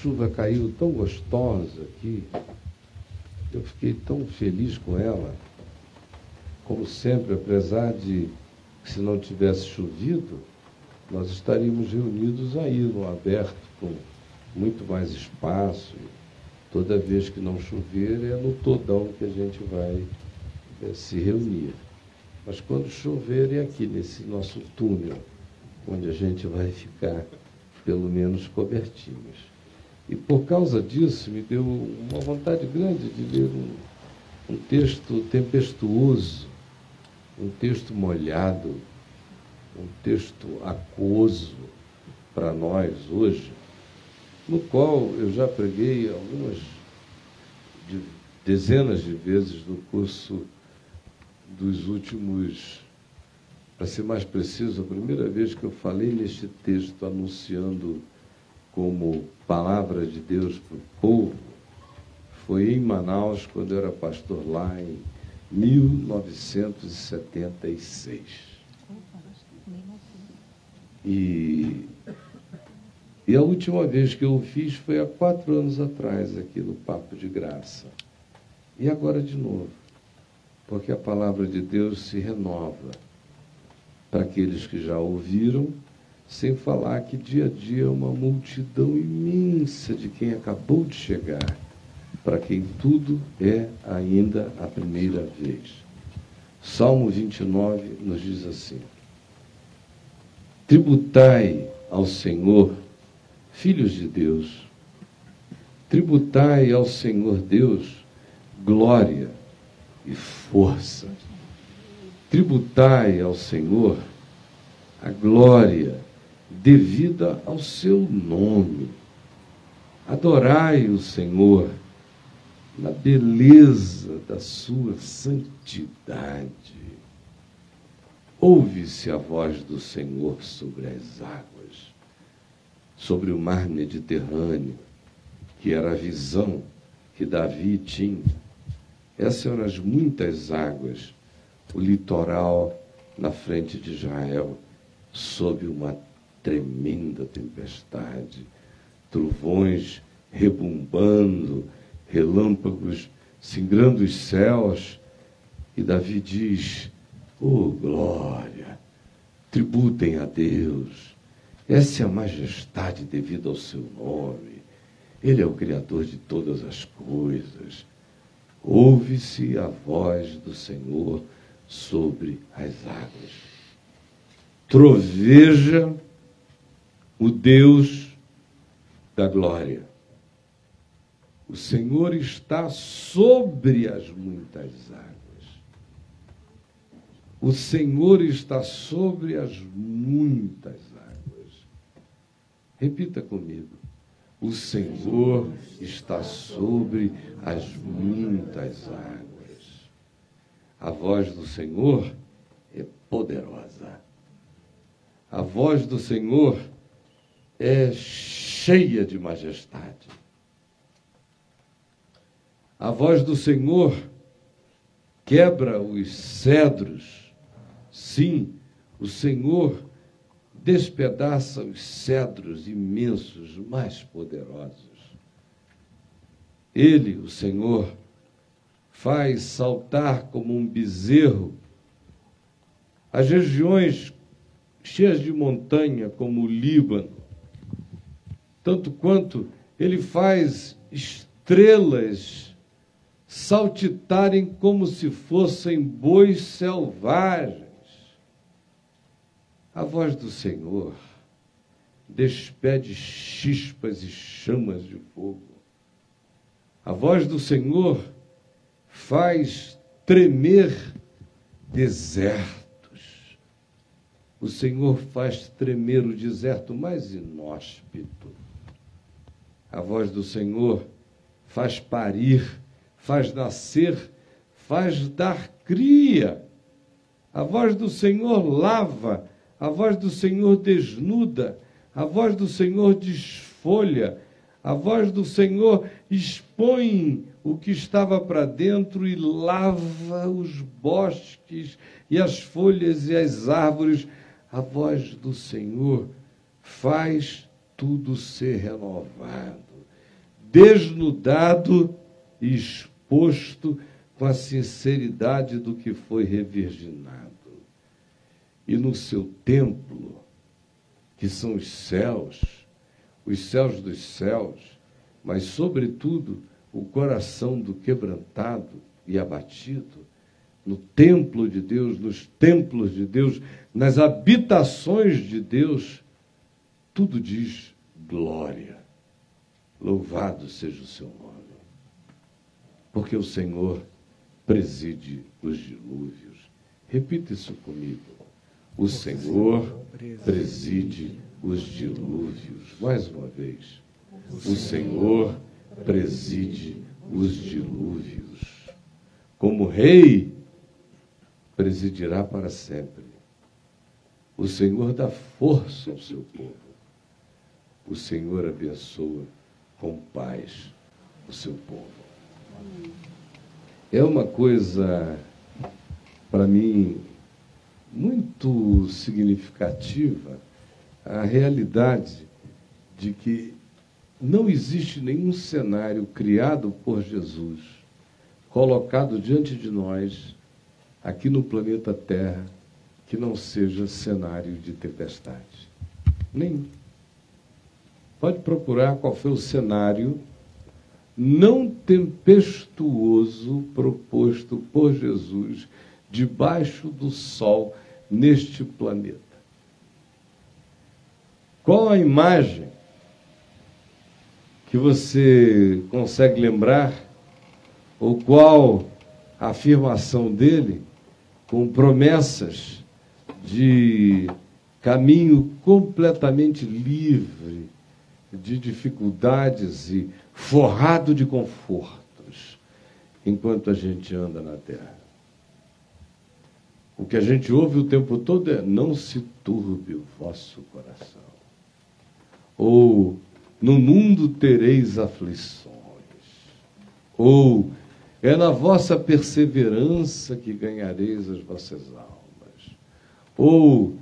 chuva caiu tão gostosa aqui, eu fiquei tão feliz com ela, como sempre, apesar de se não tivesse chovido, nós estaríamos reunidos aí no aberto, com muito mais espaço. Toda vez que não chover, é no todão que a gente vai é, se reunir. Mas quando chover, é aqui nesse nosso túnel, onde a gente vai ficar, pelo menos, cobertinhos. E por causa disso, me deu uma vontade grande de ler um, um texto tempestuoso, um texto molhado, um texto aquoso para nós hoje, no qual eu já preguei algumas de, dezenas de vezes no curso dos últimos, para ser mais preciso, a primeira vez que eu falei neste texto anunciando como palavra de Deus para o povo foi em Manaus, quando eu era pastor lá em 1976. E, e a última vez que eu fiz foi há quatro anos atrás, aqui no Papo de Graça. E agora de novo, porque a palavra de Deus se renova para aqueles que já ouviram sem falar que dia a dia uma multidão imensa de quem acabou de chegar, para quem tudo é ainda a primeira vez. Salmo 29 nos diz assim: Tributai ao Senhor, filhos de Deus, tributai ao Senhor Deus glória e força. Tributai ao Senhor a glória devida ao seu nome. Adorai o Senhor na beleza da sua santidade. Ouve-se a voz do Senhor sobre as águas, sobre o mar Mediterrâneo, que era a visão que Davi tinha. Essas eram as muitas águas, o litoral na frente de Israel, sob uma tremenda tempestade, trovões rebumbando, relâmpagos singrando os céus. E Davi diz: Oh glória, tributem a Deus. Essa é a majestade devida ao seu nome. Ele é o Criador de todas as coisas. Ouve-se a voz do Senhor sobre as águas. Troveja o Deus da glória. O Senhor está sobre as muitas águas. O Senhor está sobre as muitas águas. Repita comigo. O Senhor está sobre as muitas águas. A voz do Senhor é poderosa. A voz do Senhor é cheia de majestade. A voz do Senhor quebra os cedros. Sim, o Senhor despedaça os cedros imensos, mais poderosos. Ele, o Senhor, faz saltar como um bezerro as regiões cheias de montanha, como o Líbano, tanto quanto ele faz estrelas saltitarem como se fossem bois selvagens. A voz do Senhor despede chispas e chamas de fogo. A voz do Senhor faz tremer desertos. O Senhor faz tremer o deserto mais inóspito. A voz do Senhor faz parir, faz nascer, faz dar cria. A voz do Senhor lava, a voz do Senhor desnuda, a voz do Senhor desfolha, a voz do Senhor expõe o que estava para dentro e lava os bosques e as folhas e as árvores. a voz do Senhor faz tudo ser renovado, desnudado e exposto com a sinceridade do que foi revirginado. E no seu templo, que são os céus, os céus dos céus, mas, sobretudo, o coração do quebrantado e abatido, no templo de Deus, nos templos de Deus, nas habitações de Deus, tudo diz glória. Louvado seja o seu nome. Porque o Senhor preside os dilúvios. Repita isso comigo. O Senhor preside os dilúvios. Mais uma vez. O Senhor preside os dilúvios. Como rei, presidirá para sempre. O Senhor dá força ao seu povo. O Senhor abençoa com paz o seu povo. É uma coisa, para mim, muito significativa a realidade de que não existe nenhum cenário criado por Jesus, colocado diante de nós, aqui no planeta Terra, que não seja cenário de tempestade. Nenhum. Pode procurar qual foi o cenário não tempestuoso proposto por Jesus debaixo do sol neste planeta. Qual a imagem que você consegue lembrar, ou qual a afirmação dele com promessas de caminho completamente livre de dificuldades e forrado de confortos, enquanto a gente anda na terra. O que a gente ouve o tempo todo é: não se turbe o vosso coração. Ou, no mundo tereis aflições. Ou, é na vossa perseverança que ganhareis as vossas almas. Ou,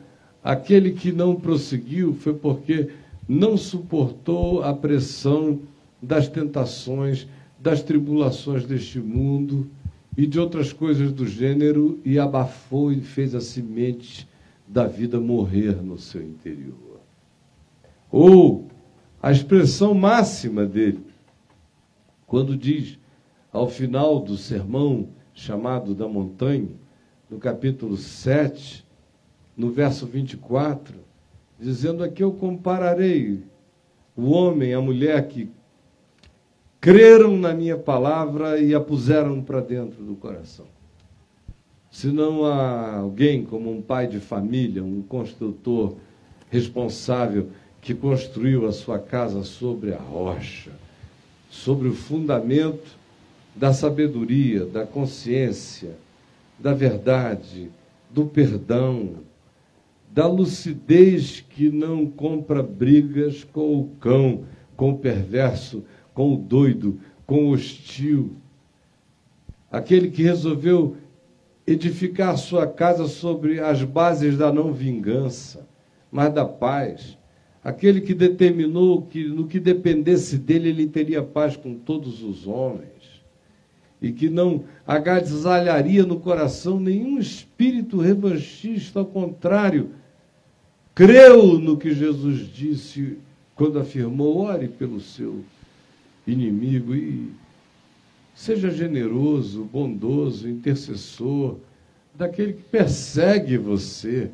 aquele que não prosseguiu foi porque não suportou a pressão das tentações, das tribulações deste mundo e de outras coisas do gênero e abafou e fez a semente da vida morrer no seu interior. Ou a expressão máxima dele, quando diz, ao final do sermão chamado da montanha, no capítulo 7, no verso 24, dizendo aqui eu compararei o homem, a mulher que creram na minha palavra e a puseram para dentro do coração. Se não há alguém como um pai de família, um construtor responsável que construiu a sua casa sobre a rocha, sobre o fundamento da sabedoria, da consciência, da verdade, do perdão, da lucidez que não compra brigas com o cão, com o perverso, com o doido, com o hostil. Aquele que resolveu edificar sua casa sobre as bases da não vingança, mas da paz. Aquele que determinou que no que dependesse dele ele teria paz com todos os homens e que não agasalharia no coração nenhum espírito revanchista, ao contrário, creu no que Jesus disse quando afirmou: ore pelo seu inimigo e seja generoso, bondoso, intercessor, daquele que persegue você.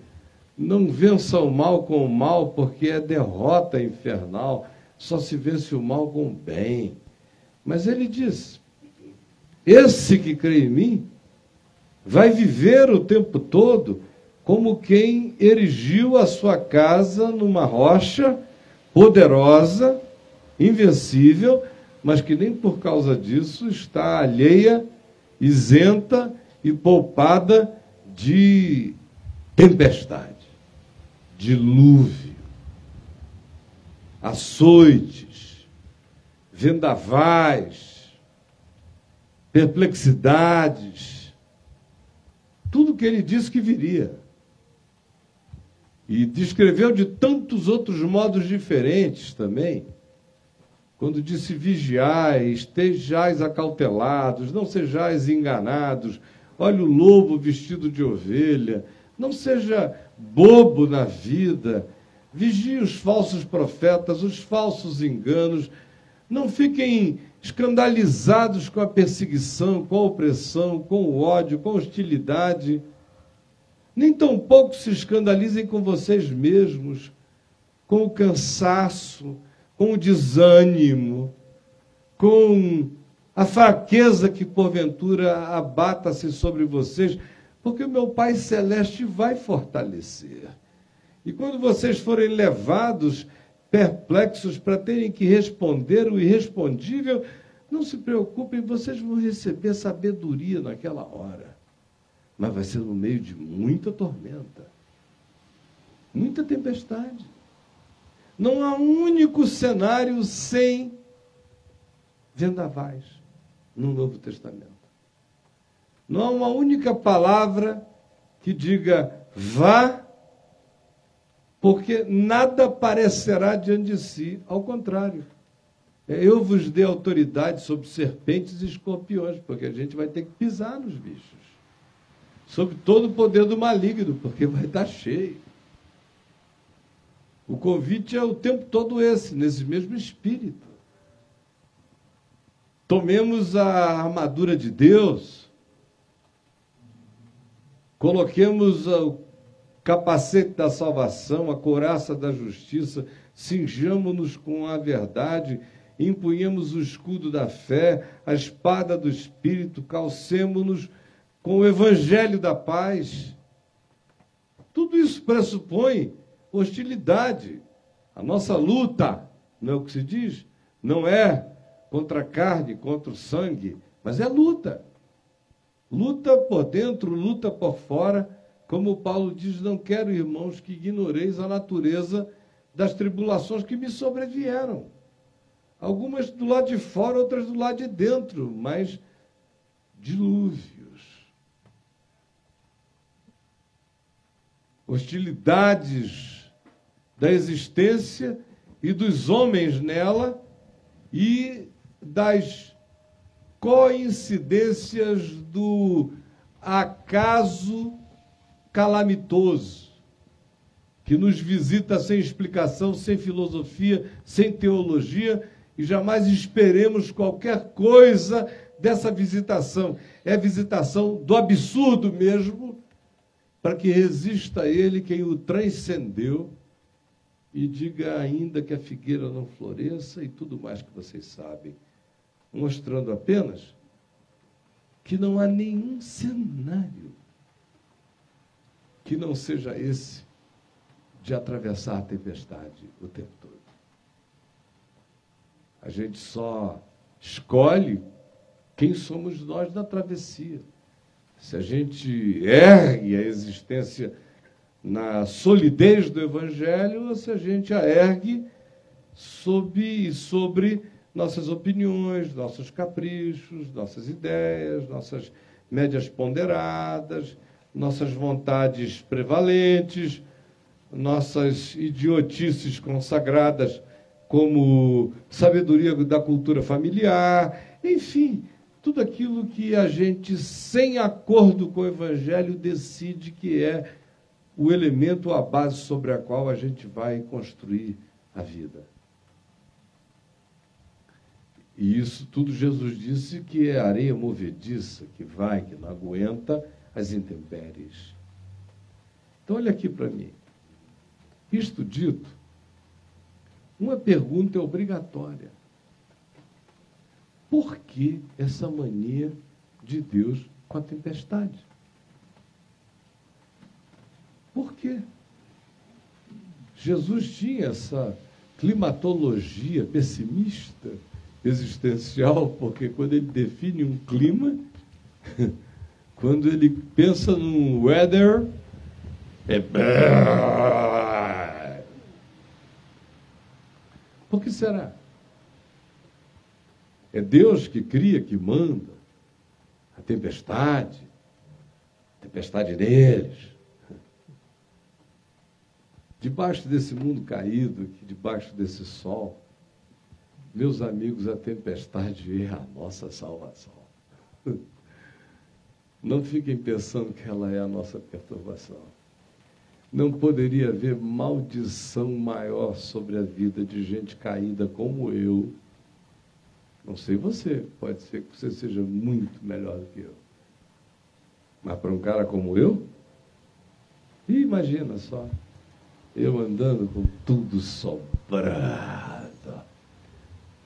Não vença o mal com o mal, porque é derrota infernal. Só se vence o mal com o bem. Mas ele diz: esse que crê em mim vai viver o tempo todo como quem erigiu a sua casa numa rocha poderosa, invencível, mas que nem por causa disso está alheia, isenta e poupada de tempestade, dilúvio, açoites, vendavais, perplexidades, tudo que ele disse que viria. E descreveu de tantos outros modos diferentes também. Quando disse vigiai, estejais acautelados, não sejais enganados. Olha o lobo vestido de ovelha. Não seja bobo na vida. Vigie os falsos profetas, os falsos enganos. Não fiquem escandalizados com a perseguição, com a opressão, com o ódio, com a hostilidade. Nem tampouco se escandalizem com vocês mesmos, com o cansaço, com o desânimo, com a fraqueza que porventura abata-se sobre vocês, porque o meu Pai Celeste vai fortalecer. E quando vocês forem levados perplexos para terem que responder o irrespondível, não se preocupem, vocês vão receber sabedoria naquela hora mas vai ser no meio de muita tormenta, muita tempestade. Não há um único cenário sem vendavais no Novo Testamento. Não há uma única palavra que diga vá, porque nada parecerá diante de si, ao contrário. Eu vos dei autoridade sobre serpentes e escorpiões, porque a gente vai ter que pisar nos bichos sobre todo o poder do maligno, porque vai estar cheio. O convite é o tempo todo esse, nesse mesmo espírito. Tomemos a armadura de Deus, coloquemos o capacete da salvação, a couraça da justiça, cinjamos-nos com a verdade, empunhemos o escudo da fé, a espada do espírito, calcemos-nos com o evangelho da paz. Tudo isso pressupõe hostilidade. A nossa luta, não é o que se diz? Não é contra a carne, contra o sangue, mas é luta. Luta por dentro, luta por fora. Como Paulo diz, não quero, irmãos, que ignoreis a natureza das tribulações que me sobrevieram. Algumas do lado de fora, outras do lado de dentro, mas dilúvio hostilidades da existência e dos homens nela e das coincidências do acaso calamitoso que nos visita sem explicação, sem filosofia, sem teologia e jamais esperemos qualquer coisa dessa visitação. É visitação do absurdo mesmo para que resista a ele quem o transcendeu e diga ainda que a figueira não floresça e tudo mais que vocês sabem, mostrando apenas que não há nenhum cenário que não seja esse de atravessar a tempestade o tempo todo. A gente só escolhe quem somos nós na travessia se a gente ergue a existência na solidez do Evangelho, ou se a gente a ergue sob, sobre nossas opiniões, nossos caprichos, nossas ideias, nossas médias ponderadas, nossas vontades prevalentes, nossas idiotices consagradas como sabedoria da cultura familiar, enfim, tudo aquilo que a gente, sem acordo com o Evangelho, decide que é o elemento, a base sobre a qual a gente vai construir a vida. E isso tudo Jesus disse que é areia movediça, que vai, que não aguenta as intempéries. Então, olha aqui para mim. Isto dito, uma pergunta é obrigatória. Por que essa mania de Deus com a tempestade? Por quê? Jesus tinha essa climatologia pessimista existencial, porque quando ele define um clima, quando ele pensa num weather, é. Por que será? É Deus que cria, que manda. A tempestade, a tempestade neles. Debaixo desse mundo caído, debaixo desse sol, meus amigos, a tempestade é a nossa salvação. Não fiquem pensando que ela é a nossa perturbação. Não poderia haver maldição maior sobre a vida de gente caída como eu. Não sei você, pode ser que você seja muito melhor do que eu. Mas para um cara como eu, imagina só, eu andando com tudo sobrado,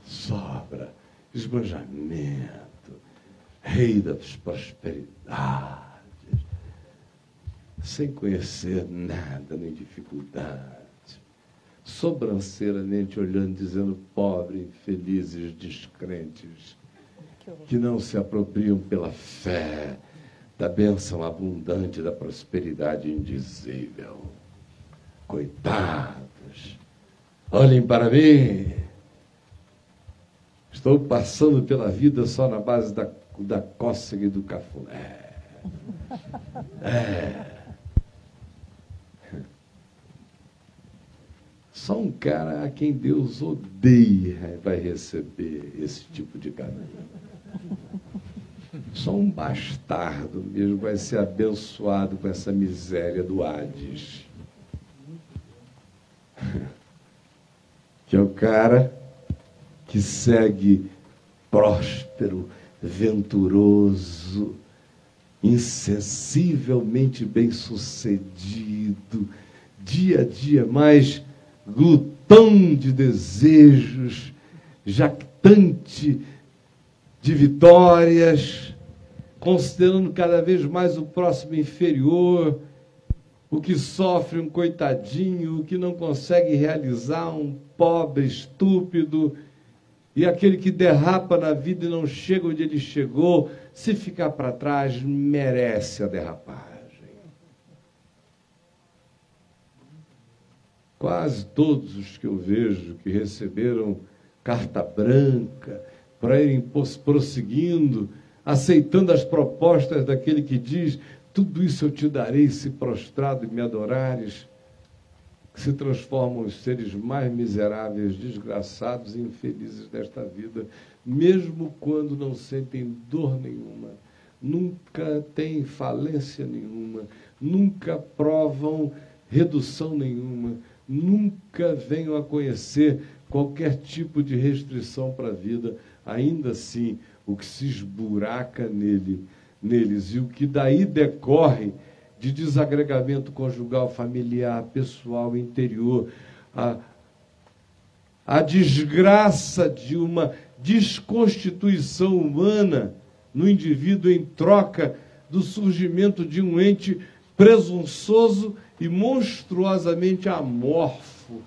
sobra, esbanjamento, rei das prosperidades, sem conhecer nada, nem dificuldade, sobranceiramente olhando, dizendo pobre, infelizes, descrentes, que não se apropriam pela fé da bênção abundante da prosperidade indizível. Coitados, olhem para mim. Estou passando pela vida só na base da, da cócega e do cafuné. É. Só um cara a quem Deus odeia vai receber esse tipo de caminho. Só um bastardo mesmo vai ser abençoado com essa miséria do Hades. Que é o cara que segue próspero, venturoso, insensivelmente bem-sucedido, dia a dia mais glutão de desejos, jactante de vitórias, considerando cada vez mais o próximo inferior, o que sofre um coitadinho, o que não consegue realizar um pobre estúpido, e aquele que derrapa na vida e não chega onde ele chegou, se ficar para trás, merece a derrapagem. Quase todos os que eu vejo que receberam carta branca para irem prosseguindo, aceitando as propostas daquele que diz: Tudo isso eu te darei se prostrado e me adorares, se transformam os seres mais miseráveis, desgraçados e infelizes desta vida, mesmo quando não sentem dor nenhuma, nunca têm falência nenhuma, nunca provam redução nenhuma, nunca venham a conhecer qualquer tipo de restrição para a vida, ainda assim, o que se esburaca nele, neles e o que daí decorre de desagregamento conjugal, familiar, pessoal, interior, a, a desgraça de uma desconstituição humana no indivíduo em troca do surgimento de um ente presunçoso e monstruosamente amorfo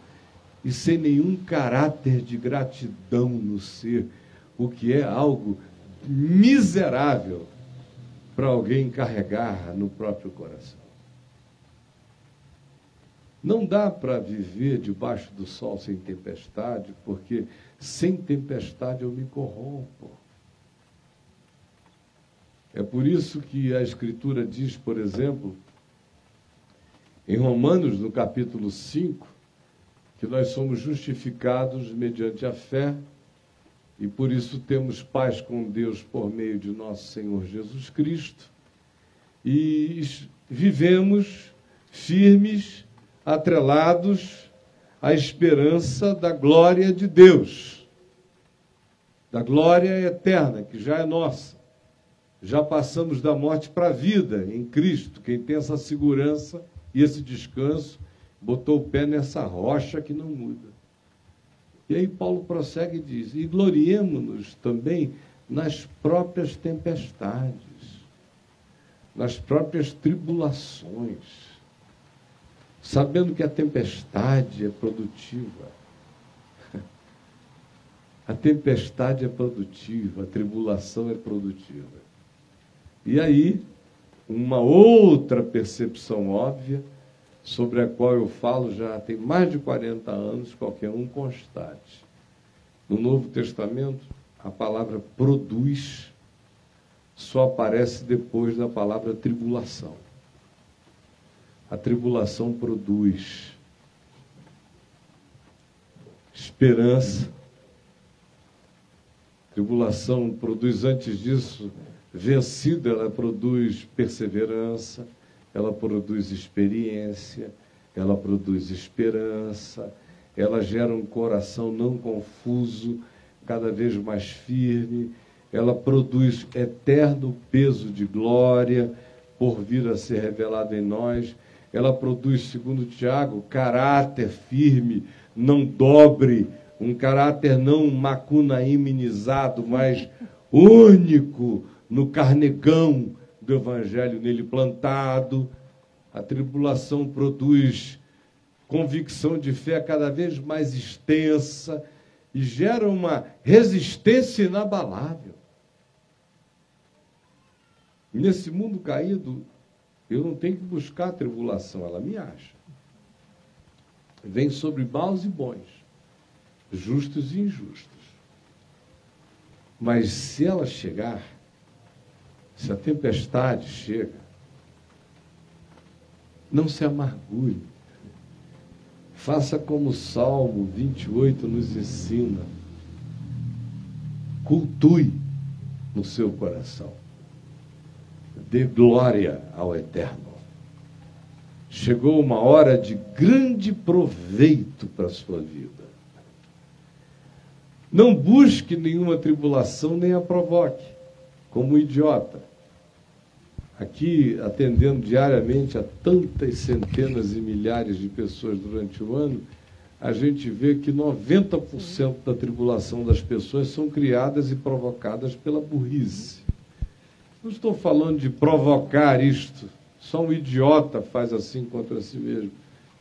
e sem nenhum caráter de gratidão no ser, o que é algo miserável para alguém carregar no próprio coração. Não dá para viver debaixo do sol sem tempestade, porque sem tempestade eu me corrompo. É por isso que a Escritura diz, por exemplo, em Romanos, no capítulo 5, que nós somos justificados mediante a fé e por isso temos paz com Deus por meio de nosso Senhor Jesus Cristo e vivemos firmes, atrelados à esperança da glória de Deus, da glória eterna que já é nossa. Já passamos da morte para a vida em Cristo. Quem tem essa segurança e esse descanso botou o pé nessa rocha que não muda. E aí Paulo prossegue e diz: e gloriemos-nos também nas próprias tempestades, nas próprias tribulações, sabendo que a tempestade é produtiva. A tempestade é produtiva, a tribulação é produtiva. E aí, uma outra percepção óbvia sobre a qual eu falo já tem mais de 40 anos, qualquer um constate. No Novo Testamento, a palavra produz só aparece depois da palavra tribulação. A tribulação produz esperança. Tribulação produz antes disso vencida, ela produz perseverança, ela produz experiência, ela produz esperança, ela gera um coração não confuso, cada vez mais firme, ela produz eterno peso de glória por vir a ser revelado em nós, ela produz, segundo Tiago, caráter firme, não dobre, um caráter não macunaíminizado, mas único no carnegão do evangelho nele plantado. A tribulação produz convicção de fé cada vez mais extensa e gera uma resistência inabalável. Nesse mundo caído, eu não tenho que buscar a tribulação, ela me acha. Vem sobre maus e bons, justos e injustos. Mas se ela chegar, se a tempestade chega, não se amargure. Faça como o Salmo 28 nos ensina. Cultue no seu coração. Dê glória ao Eterno. Chegou uma hora de grande proveito para a sua vida. Não busque nenhuma tribulação nem a provoque, como um idiota aqui atendendo diariamente a tantas centenas e milhares de pessoas durante o ano, a gente vê que 90% da tribulação das pessoas são criadas e provocadas pela burrice. Não estou falando de provocar isto, só um idiota faz assim contra si mesmo.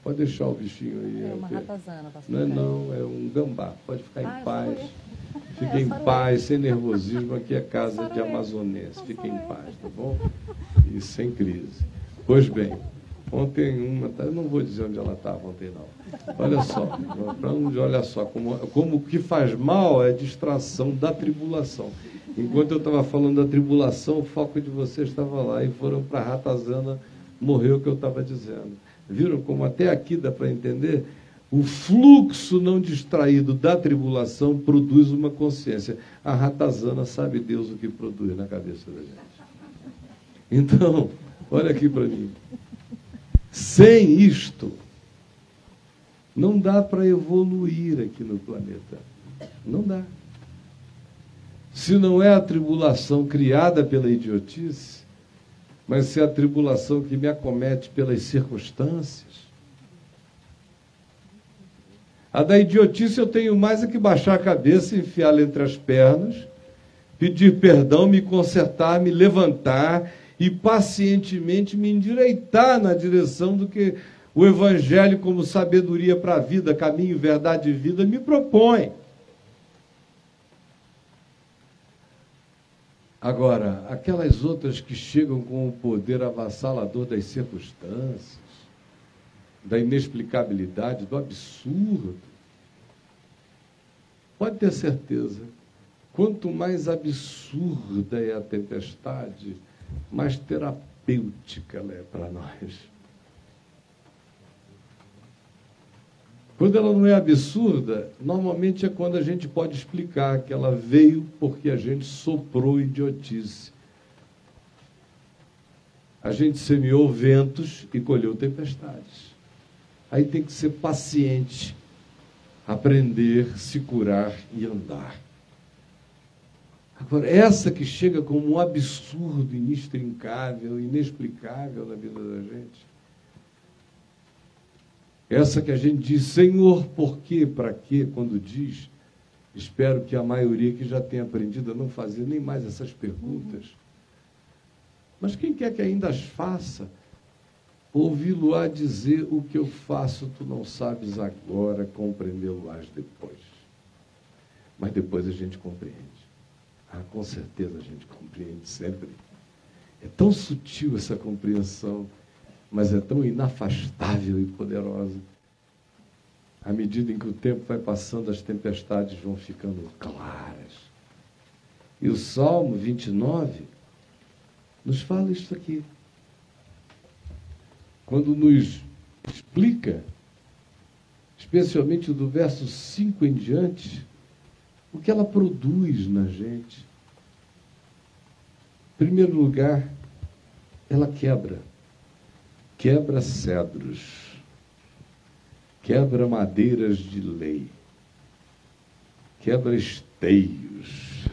Pode deixar o bichinho aí. É uma ratazana. Não é não, é um gambá. Pode ficar ah, em paz. Fique é, em paz, sem nervosismo. Aqui é casa de amazonense. Fique em paz, tá bom? E sem crise. Pois bem, ontem uma, tá, eu não vou dizer onde ela estava ontem não. Olha só, para onde, olha só, como, como o que faz mal é distração da tribulação. Enquanto eu estava falando da tribulação, o foco de vocês estava lá e foram para a ratazana, morreu o que eu estava dizendo. Viram como até aqui dá para entender? O fluxo não distraído da tribulação produz uma consciência. A ratazana sabe Deus o que produz na cabeça da gente. Então, olha aqui para mim. Sem isto, não dá para evoluir aqui no planeta. Não dá. Se não é a tribulação criada pela idiotice, mas se é a tribulação que me acomete pelas circunstâncias, a da idiotice eu tenho mais é que baixar a cabeça, enfiá-la entre as pernas, pedir perdão, me consertar, me levantar e pacientemente me endireitar na direção do que o Evangelho, como sabedoria para a vida, caminho, verdade e vida, me propõe. Agora, aquelas outras que chegam com o poder avassalador das circunstâncias, da inexplicabilidade, do absurdo. Pode ter certeza, quanto mais absurda é a tempestade, mais terapêutica ela é para nós. Quando ela não é absurda, normalmente é quando a gente pode explicar que ela veio porque a gente soprou idiotice. A gente semeou ventos e colheu tempestades. Aí tem que ser paciente, aprender, se curar e andar. Agora, essa que chega como um absurdo inextrincável, inexplicável na vida da gente. Essa que a gente diz, Senhor, por quê, para quê, quando diz, espero que a maioria que já tenha aprendido a não fazer nem mais essas perguntas. Mas quem quer que ainda as faça, Ouvi-lo-á dizer o que eu faço, tu não sabes agora, compreendê-lo-ás depois. Mas depois a gente compreende. Ah, com certeza a gente compreende sempre. É tão sutil essa compreensão, mas é tão inafastável e poderosa. À medida em que o tempo vai passando, as tempestades vão ficando claras. E o Salmo 29 nos fala isso aqui quando nos explica, especialmente do verso 5 em diante, o que ela produz na gente. Em primeiro lugar, ela quebra. Quebra cedros. Quebra madeiras de lei. Quebra esteios.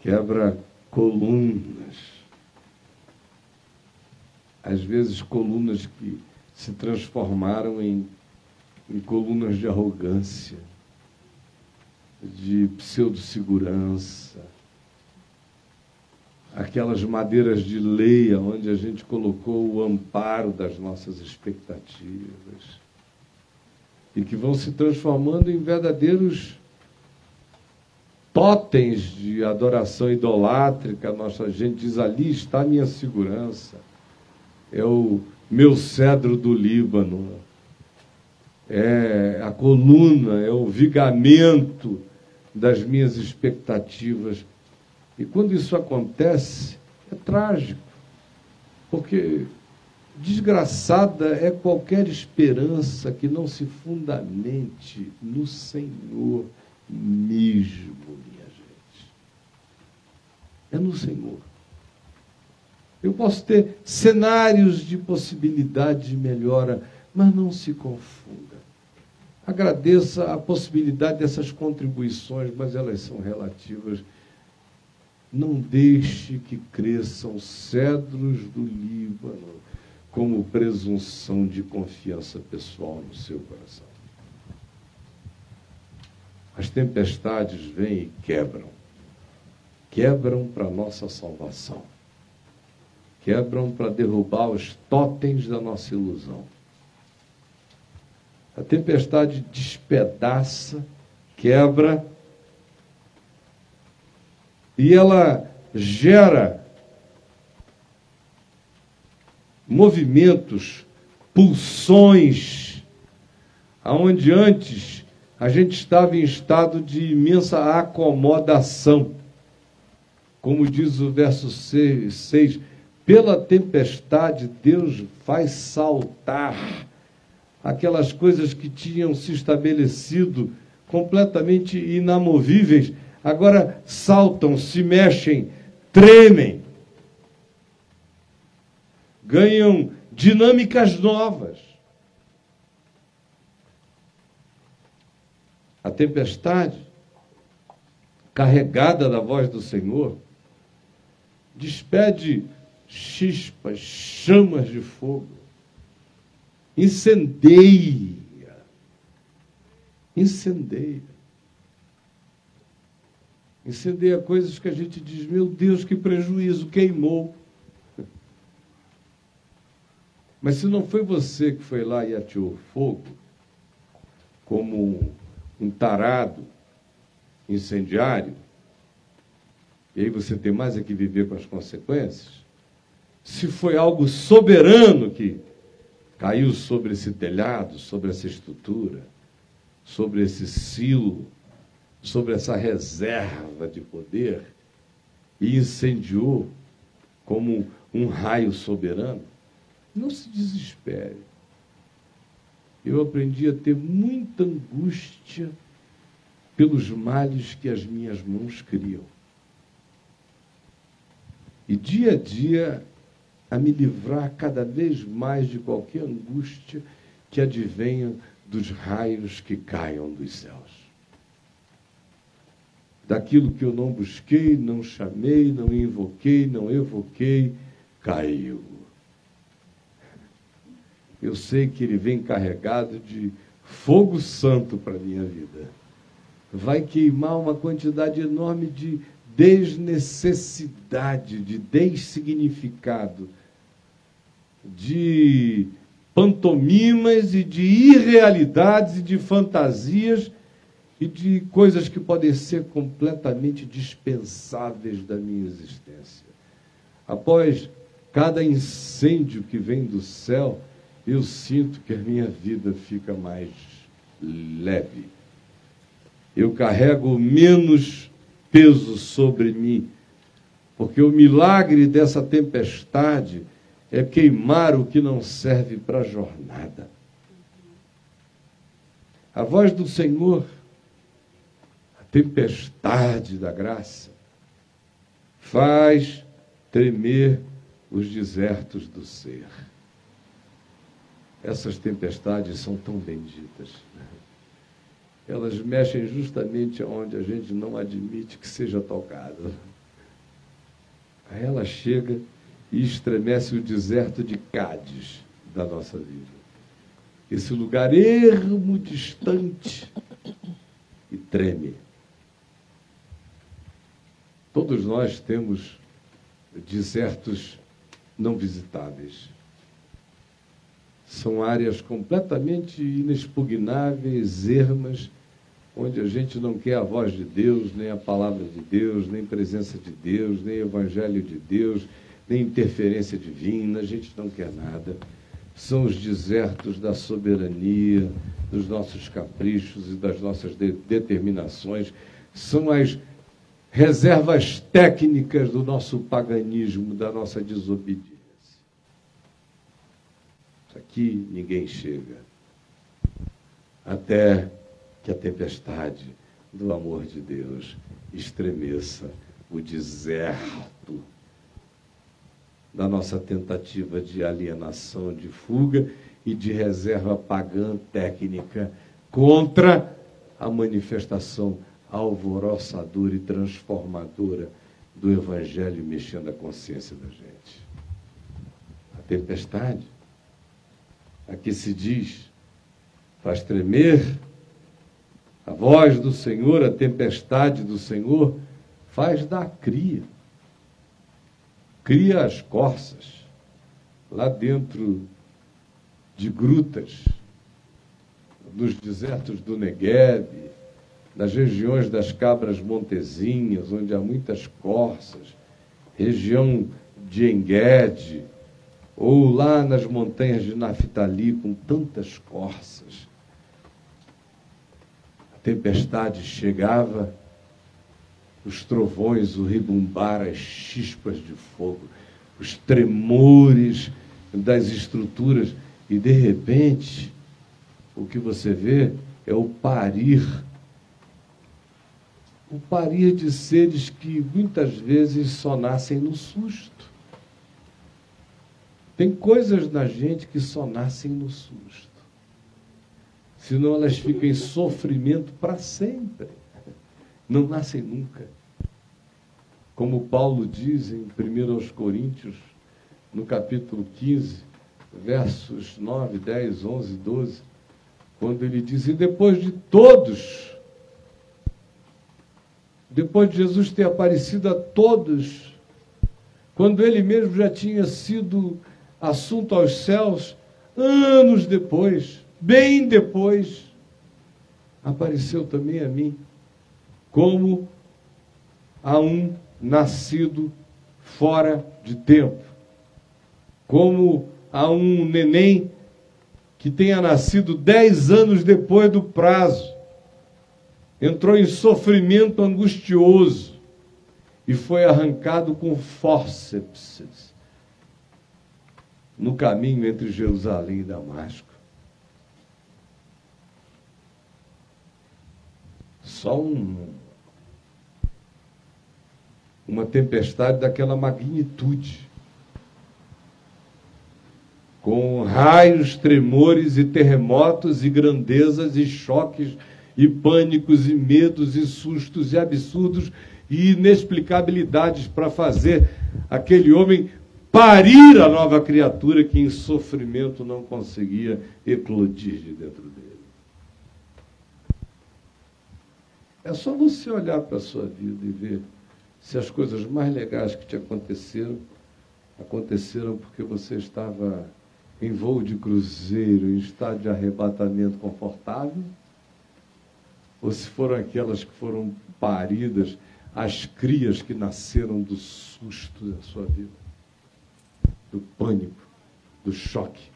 Quebra colunas. Às vezes, colunas que se transformaram em, em colunas de arrogância, de pseudo-segurança. Aquelas madeiras de leia onde a gente colocou o amparo das nossas expectativas e que vão se transformando em verdadeiros totens de adoração idolátrica. Nossa gente diz: ali está a minha segurança, é o meu cedro do Líbano, é a coluna, é o vigamento das minhas expectativas e quando isso acontece, é trágico, porque desgraçada é qualquer esperança que não se fundamente no Senhor mesmo, minha gente. É no Senhor. Eu posso ter cenários de possibilidade de melhora, mas não se confunda. Agradeça a possibilidade dessas contribuições, mas elas são relativas não deixe que cresçam cedros do Líbano como presunção de confiança pessoal no seu coração. As tempestades vêm e quebram. Quebram para nossa salvação. Quebram para derrubar os totens da nossa ilusão. A tempestade despedaça, quebra e ela gera movimentos, pulsões, aonde antes a gente estava em estado de imensa acomodação. Como diz o verso 6, pela tempestade Deus faz saltar aquelas coisas que tinham se estabelecido completamente inamovíveis agora saltam, se mexem, tremem, ganham dinâmicas novas. A tempestade, carregada da voz do Senhor, despede chispas, chamas de fogo, incendeia, incendeia incendeia coisas que a gente diz, meu Deus, que prejuízo, queimou. Mas se não foi você que foi lá e ateou fogo, como um tarado incendiário, e aí você tem mais é que viver com as consequências, se foi algo soberano que caiu sobre esse telhado, sobre essa estrutura, sobre esse silo, sobre essa reserva de poder e incendiou como um raio soberano, não se desespere. Eu aprendi a ter muita angústia pelos males que as minhas mãos criam. E dia a dia a me livrar cada vez mais de qualquer angústia que advenha dos raios que caiam dos céus daquilo que eu não busquei, não chamei, não invoquei, não evoquei, caiu. Eu sei que ele vem carregado de fogo santo para a minha vida. Vai queimar uma quantidade enorme de desnecessidade, de dessignificado, de pantomimas e de irrealidades e de fantasias e de coisas que podem ser completamente dispensáveis da minha existência. Após cada incêndio que vem do céu, eu sinto que a minha vida fica mais leve. Eu carrego menos peso sobre mim, porque o milagre dessa tempestade é queimar o que não serve para a jornada. A voz do Senhor, a tempestade da graça, faz tremer os desertos do ser. Essas tempestades são tão benditas. Né? Elas mexem justamente onde a gente não admite que seja tocado. Aí ela chega e estremece o deserto de Cádiz da nossa vida. Esse lugar ermo, distante, e treme. Todos nós temos desertos não visitáveis. São áreas completamente inexpugnáveis, ermas, onde a gente não quer a voz de Deus, nem a palavra de Deus, nem presença de Deus, nem evangelho de Deus, nem interferência divina, a gente não quer nada. São os desertos da soberania, dos nossos caprichos e das nossas de determinações. São as reservas técnicas do nosso paganismo, da nossa desobediência. Aqui ninguém chega. Até que a tempestade do amor de Deus estremeça o deserto da nossa tentativa de alienação, de fuga e de reserva pagã técnica contra a manifestação alvoroçadora e transformadora do Evangelho mexendo a consciência da gente. A tempestade, aqui se diz, faz tremer a voz do Senhor, a tempestade do Senhor, faz dar cria. Cria as corças lá dentro de grutas, nos desertos do Negueb, nas regiões das cabras montezinhas, onde há muitas corças, região de Enguede, ou lá nas montanhas de Naftali, com tantas corças. A tempestade chegava, os trovões, o ribumbar, as chispas de fogo, os tremores das estruturas, e de repente, o que você vê é o parir o parir de seres que muitas vezes só nascem no susto. Tem coisas na gente que só nascem no susto. Senão elas ficam em sofrimento para sempre. Não nascem nunca. Como Paulo diz em 1 Coríntios, no capítulo 15, versos 9, 10, 11, 12, quando ele diz: E depois de todos depois de Jesus ter aparecido a todos, quando ele mesmo já tinha sido assunto aos céus, anos depois, bem depois, apareceu também a mim, como a um nascido fora de tempo, como a um neném que tenha nascido dez anos depois do prazo entrou em sofrimento angustioso e foi arrancado com fórceps no caminho entre Jerusalém e Damasco. Só um, uma tempestade daquela magnitude, com raios, tremores e terremotos e grandezas e choques e pânicos e medos e sustos e absurdos e inexplicabilidades para fazer aquele homem parir a nova criatura que em sofrimento não conseguia eclodir de dentro dele. É só você olhar para a sua vida e ver se as coisas mais legais que te aconteceram aconteceram porque você estava em voo de cruzeiro, em estado de arrebatamento confortável, ou se foram aquelas que foram paridas, as crias que nasceram do susto da sua vida, do pânico, do choque.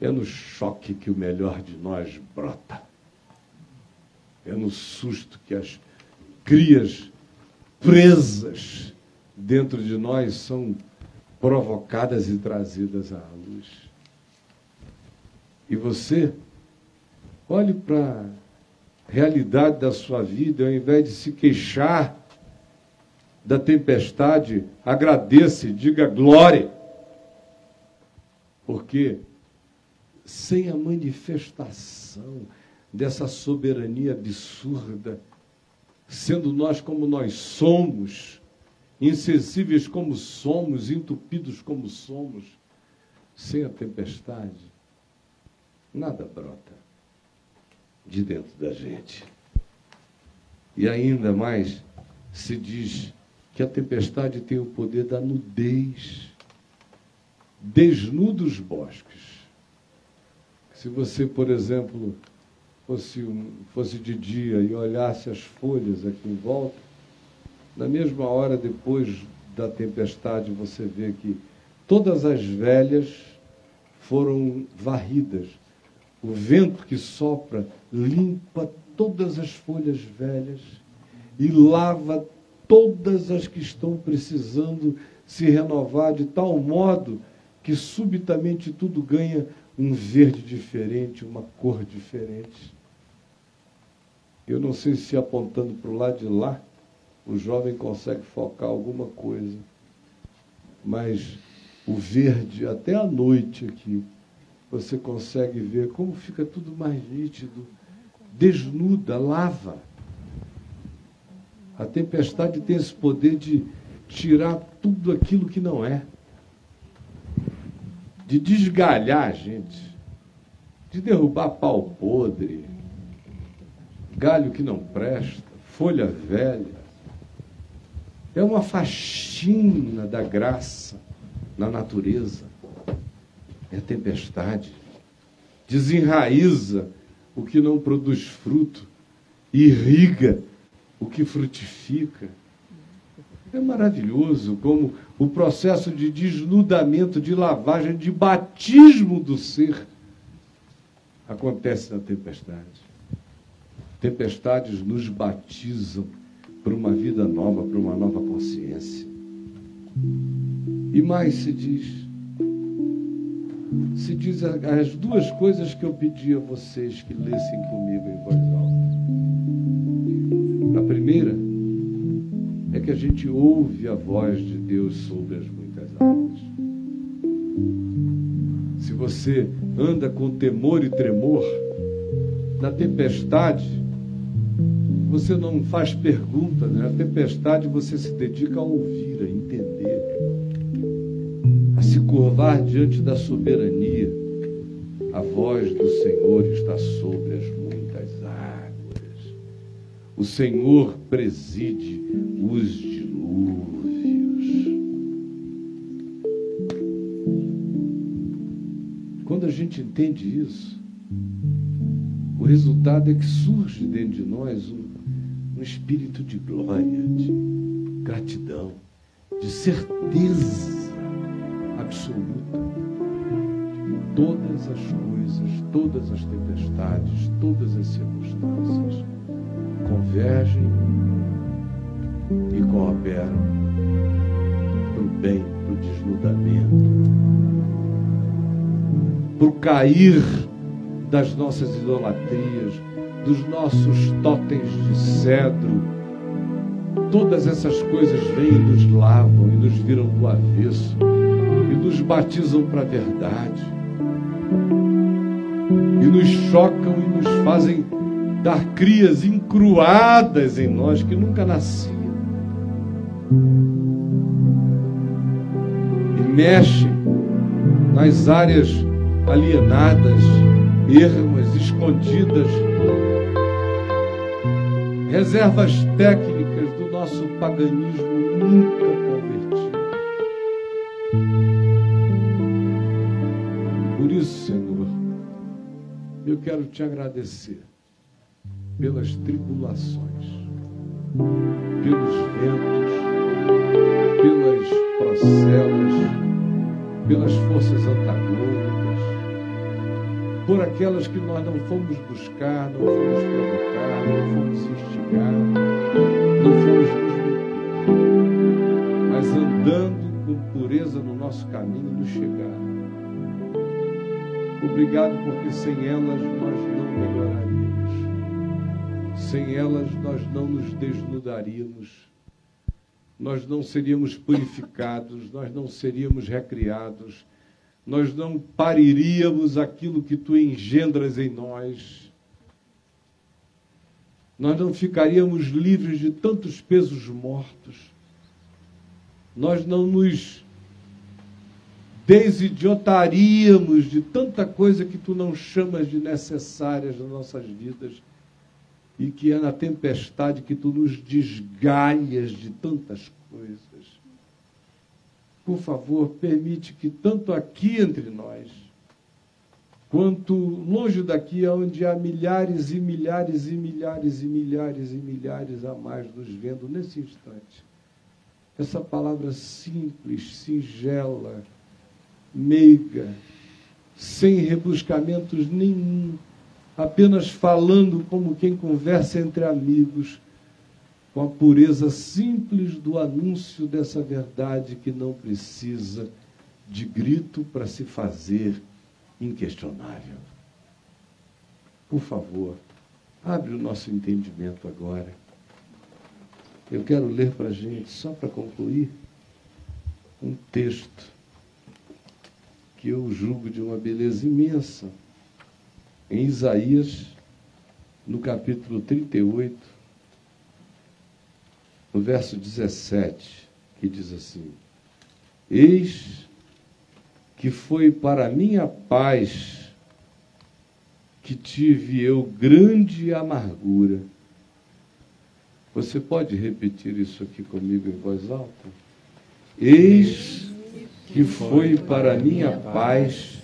É no choque que o melhor de nós brota. É no susto que as crias presas dentro de nós são provocadas e trazidas à luz. E você Olhe para a realidade da sua vida, ao invés de se queixar da tempestade, agradeça e diga glória. Porque sem a manifestação dessa soberania absurda, sendo nós como nós somos, insensíveis como somos, entupidos como somos, sem a tempestade, nada brota de dentro da gente. E ainda mais se diz que a tempestade tem o poder da nudez, desnuda os bosques. Se você, por exemplo, fosse, fosse de dia e olhasse as folhas aqui em volta, na mesma hora depois da tempestade você vê que todas as velhas foram varridas. O vento que sopra limpa todas as folhas velhas e lava todas as que estão precisando se renovar de tal modo que subitamente tudo ganha um verde diferente, uma cor diferente. Eu não sei se apontando para o lado de lá, o jovem consegue focar alguma coisa, mas o verde, até a noite aqui, você consegue ver como fica tudo mais nítido, desnuda, lava. A tempestade tem esse poder de tirar tudo aquilo que não é, de desgalhar a gente, de derrubar pau podre, galho que não presta, folha velha. É uma faxina da graça na natureza. É tempestade. Desenraiza o que não produz fruto, irriga o que frutifica. É maravilhoso como o processo de desnudamento, de lavagem, de batismo do ser acontece na tempestade. Tempestades nos batizam para uma vida nova, para uma nova consciência. E mais se diz, se diz as duas coisas que eu pedi a vocês que lessem comigo em voz alta. A primeira é que a gente ouve a voz de Deus sobre as muitas águas. Se você anda com temor e tremor, na tempestade, você não faz pergunta, né? A tempestade você se dedica a ouvir, a entender, a se curvar diante da soberania. A voz do Senhor está sobre as muitas águas. O Senhor preside os dilúvios. Quando a gente entende isso, o resultado é que surge dentro de nós um um espírito de glória, de gratidão, de certeza absoluta. Todas as coisas, todas as tempestades, todas as circunstâncias convergem e cooperam para o bem, para o desnudamento, para o cair das nossas idolatrias, dos nossos totens de cedro. Todas essas coisas vêm e nos lavam e nos viram do avesso e nos batizam para a verdade. E nos chocam e nos fazem dar crias encruadas em nós que nunca nasciam. E mexem nas áreas alienadas, ermas, escondidas reservas técnicas do nosso paganismo nunca convertido. Por isso, Senhor, eu quero te agradecer pelas tribulações, pelos ventos, pelas procelas, pelas forças antagônicas, por aquelas que nós não fomos buscar, não fomos provocar, não fomos instigar, não fomos nos mas andando com pureza no nosso caminho nos chegar. Obrigado porque sem elas nós não melhoraríamos. Sem elas nós não nos desnudaríamos. Nós não seríamos purificados, nós não seríamos recriados, nós não pariríamos aquilo que tu engendras em nós. Nós não ficaríamos livres de tantos pesos mortos. Nós não nos desidiotaríamos de tanta coisa que tu não chamas de necessárias nas nossas vidas e que é na tempestade que tu nos desgalhas de tantas coisas. Por favor, permite que tanto aqui entre nós, quanto longe daqui, onde há milhares e milhares e milhares e milhares e milhares a mais nos vendo nesse instante, essa palavra simples, singela, meiga, sem rebuscamentos nenhum, apenas falando como quem conversa entre amigos, com a pureza simples do anúncio dessa verdade que não precisa de grito para se fazer inquestionável. Por favor, abre o nosso entendimento agora. Eu quero ler para a gente, só para concluir, um texto que eu julgo de uma beleza imensa. Em Isaías, no capítulo 38, no verso 17, que diz assim: Eis que foi para minha paz que tive eu grande amargura. Você pode repetir isso aqui comigo em voz alta? Eis que foi para minha paz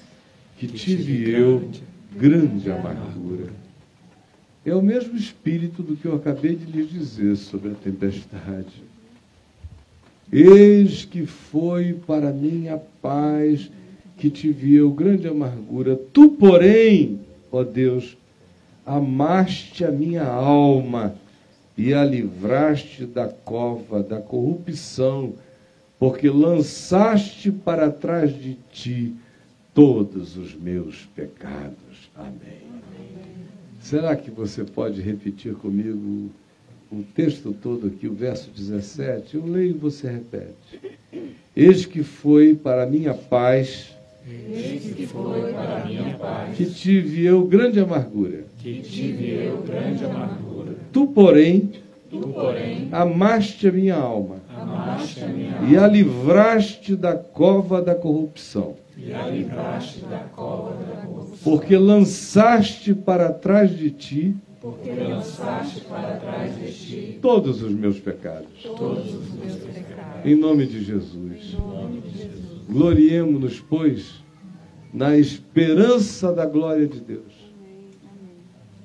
que tive eu grande amargura. É o mesmo espírito do que eu acabei de lhes dizer sobre a tempestade. Eis que foi para minha paz que tive eu grande amargura. Tu, porém, ó Deus, amaste a minha alma e a livraste da cova da corrupção porque lançaste para trás de ti todos os meus pecados. Amém. Será que você pode repetir comigo o texto todo aqui, o verso 17? Eu leio e você repete. Eis que foi para minha paz. Eis que foi para minha paz. Que tive eu grande amargura. Que tive eu grande amargura. Tu, porém, tu, porém, amaste a minha alma amaste a minha e a livraste da cova da corrupção. E a livraste da cova da corrupção. Porque lançaste para trás de ti porque lançaste para trás de ti todos os meus pecados. Todos os meus pecados. Em nome de Jesus. nome de Jesus. Gloriemo-nos, pois, na esperança da glória de Deus.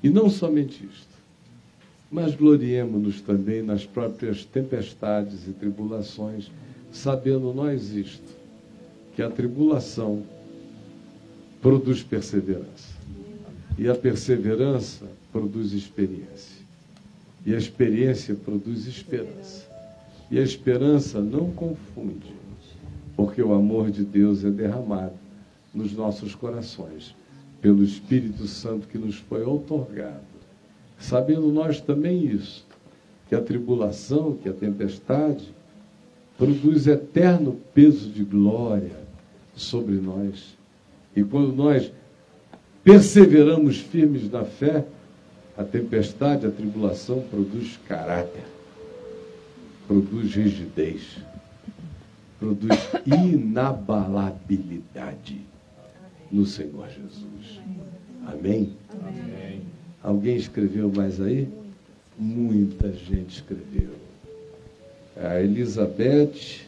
E não somente isto mas gloriemo-nos também nas próprias tempestades e tribulações, sabendo nós isto, que a tribulação produz perseverança. E a perseverança produz experiência. E a experiência produz esperança. E a esperança não confunde, porque o amor de Deus é derramado nos nossos corações pelo Espírito Santo que nos foi outorgado sabendo nós também isso, que a tribulação, que a tempestade, produz eterno peso de glória sobre nós. E quando nós perseveramos firmes na fé, a tempestade, a tribulação produz caráter, produz rigidez, produz inabalabilidade no Senhor Jesus. Amém? Amém. Alguém escreveu mais aí? Muita gente escreveu. A Elizabeth,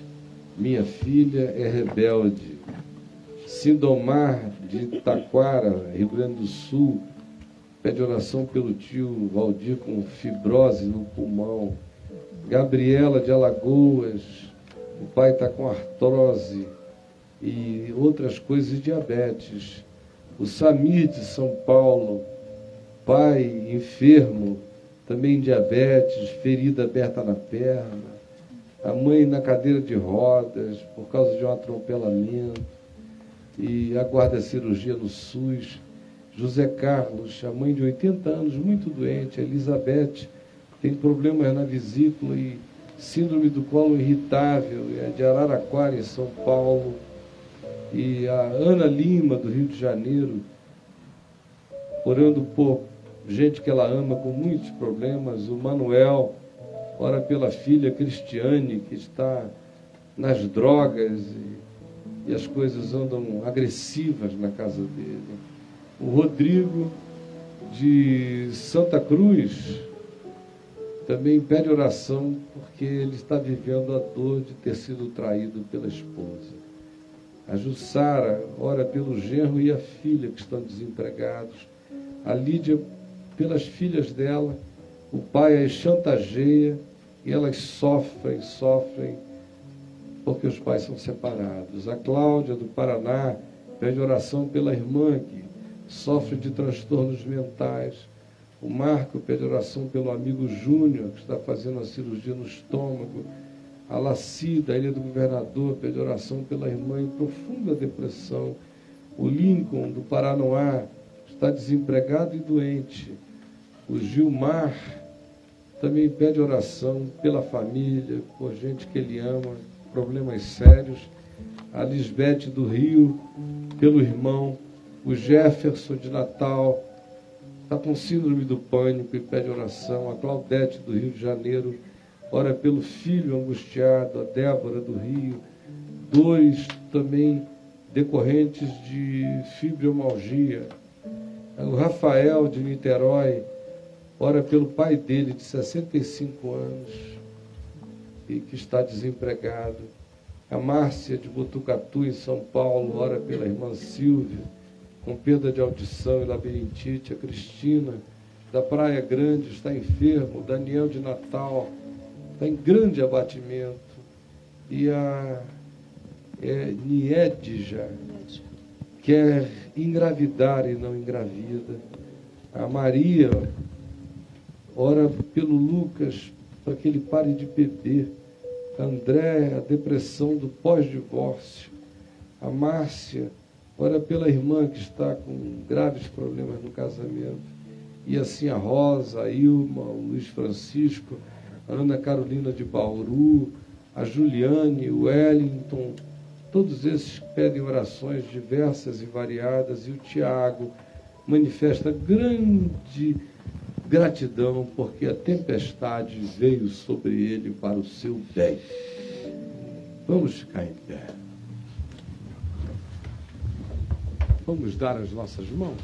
minha filha, é rebelde. Sindomar, de Itaquara, Rio Grande do Sul, pede oração pelo tio Valdir com fibrose no pulmão. Gabriela, de Alagoas, o pai está com artrose e outras coisas, diabetes. O Samir, de São Paulo, pai enfermo, também diabetes, ferida aberta na perna, a mãe na cadeira de rodas por causa de um atropelamento, e aguarda a cirurgia no SUS. José Carlos, a mãe de 80 anos, muito doente. Elizabeth tem problemas na vesícula e síndrome do colo irritável, é de Araraquara, em São Paulo. E a Ana Lima, do Rio de Janeiro, orando por gente que ela ama com muitos problemas. O Manuel ora pela filha Cristiane, que está nas drogas e, e as coisas andam agressivas na casa dele. O Rodrigo de Santa Cruz também pede oração porque ele está vivendo a dor de ter sido traído pela esposa. A Jussara ora pelo genro e a filha que estão desempregados. A Lídia pelas filhas dela. O pai as chantageia e elas sofrem, sofrem porque os pais são separados. A Cláudia do Paraná pede oração pela irmã que sofre de transtornos mentais. O Marco pede oração pelo amigo Júnior, que está fazendo a cirurgia no estômago. A Lacida, a Ilha do Governador, pede oração pela irmã em profunda depressão. O Lincoln, do Paranoá, está desempregado e doente. O Gilmar também pede oração pela família, por gente que ele ama, problemas sérios. A Lisbeth do Rio, pelo irmão. O Jefferson de Natal está com síndrome do pânico e pede oração. A Claudete do Rio de Janeiro ora pelo filho angustiado. A Débora do Rio. Dois também decorrentes de fibromialgia. O Rafael de Niterói ora pelo pai dele de 65 anos e que está desempregado. A Márcia de Botucatu, em São Paulo, ora pela irmã Silvia, com perda de audição e labirintite. A Cristina, da Praia Grande, está enfermo. O Daniel de Natal está em grande abatimento. E a é, Niedja quer engravidar e não engravida. A Maria ora pelo Lucas, para que ele pare de beber. André, a depressão do pós-divórcio. A Márcia, ora pela irmã que está com graves problemas no casamento. E assim a Rosa, a Ilma, o Luiz Francisco, a Ana Carolina de Bauru, a Juliane, o Wellington, todos esses pedem orações diversas e variadas, e o Tiago manifesta grande Gratidão, porque a tempestade veio sobre ele para o seu bem. Vamos ficar em pé. Vamos dar as nossas mãos.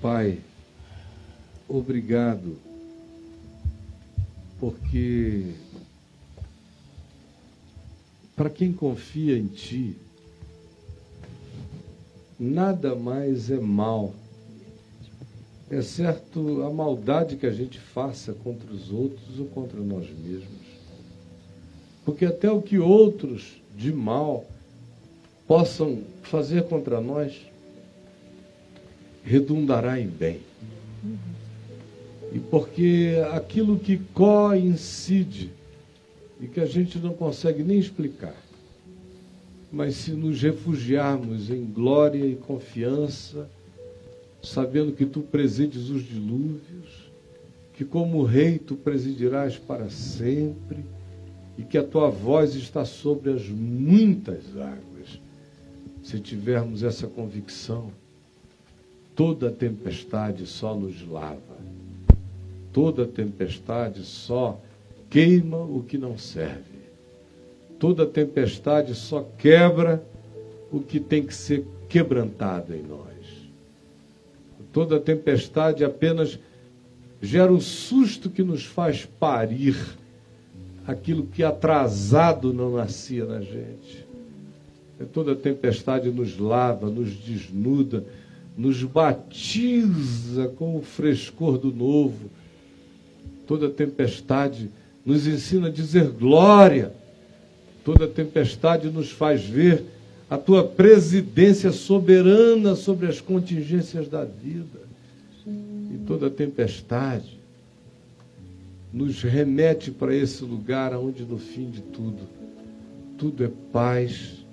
Pai, obrigado, porque para quem confia em Ti, nada mais é mal, exceto a maldade que a gente faça contra os outros ou contra nós mesmos. Porque até o que outros de mal possam fazer contra nós redundará em bem. E porque aquilo que coincide e que a gente não consegue nem explicar. Mas se nos refugiarmos em glória e confiança, sabendo que tu presides os dilúvios, que como rei tu presidirás para sempre, e que a tua voz está sobre as muitas águas. Se tivermos essa convicção, toda tempestade só nos lava, toda tempestade só queima o que não serve. Toda tempestade só quebra o que tem que ser quebrantado em nós. Toda tempestade apenas gera o susto que nos faz parir aquilo que atrasado não nascia na gente. Toda tempestade nos lava, nos desnuda, nos batiza com o frescor do novo. Toda tempestade nos ensina a dizer glória. Toda tempestade nos faz ver a tua presidência soberana sobre as contingências da vida. e toda tempestade nos remete para esse lugar onde no fim de tudo, tudo é paz,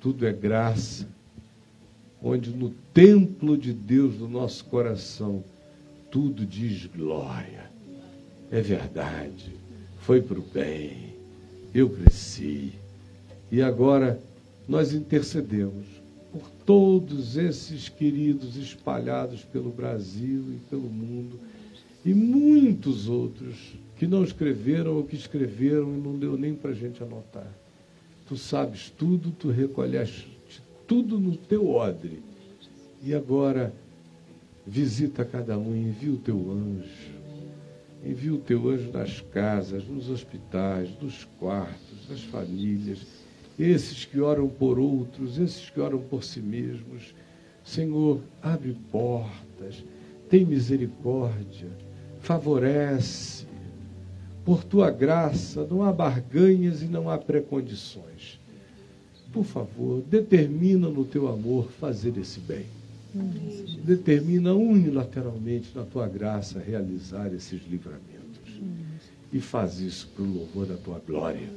tudo é graça, onde no templo de Deus do nosso coração tudo diz glória. É verdade, foi para o bem, eu cresci. E agora nós intercedemos por todos esses queridos espalhados pelo Brasil e pelo mundo e muitos outros que não escreveram ou que escreveram e não deu nem para a gente anotar. Tu sabes tudo, tu recolheste tudo no teu odre. E agora visita cada um, envia o teu anjo. Envia o teu anjo nas casas, nos hospitais, nos quartos, nas famílias esses que oram por outros, esses que oram por si mesmos. Senhor, abre portas, tem misericórdia, favorece. Por tua graça não há barganhas e não há precondições. Por favor, determina no teu amor fazer esse bem determina unilateralmente na tua graça realizar esses livramentos. E faz isso para o louvor da tua glória,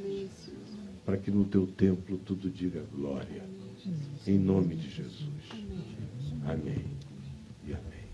para que no teu templo tudo diga glória. Em nome de Jesus. Amém e amém.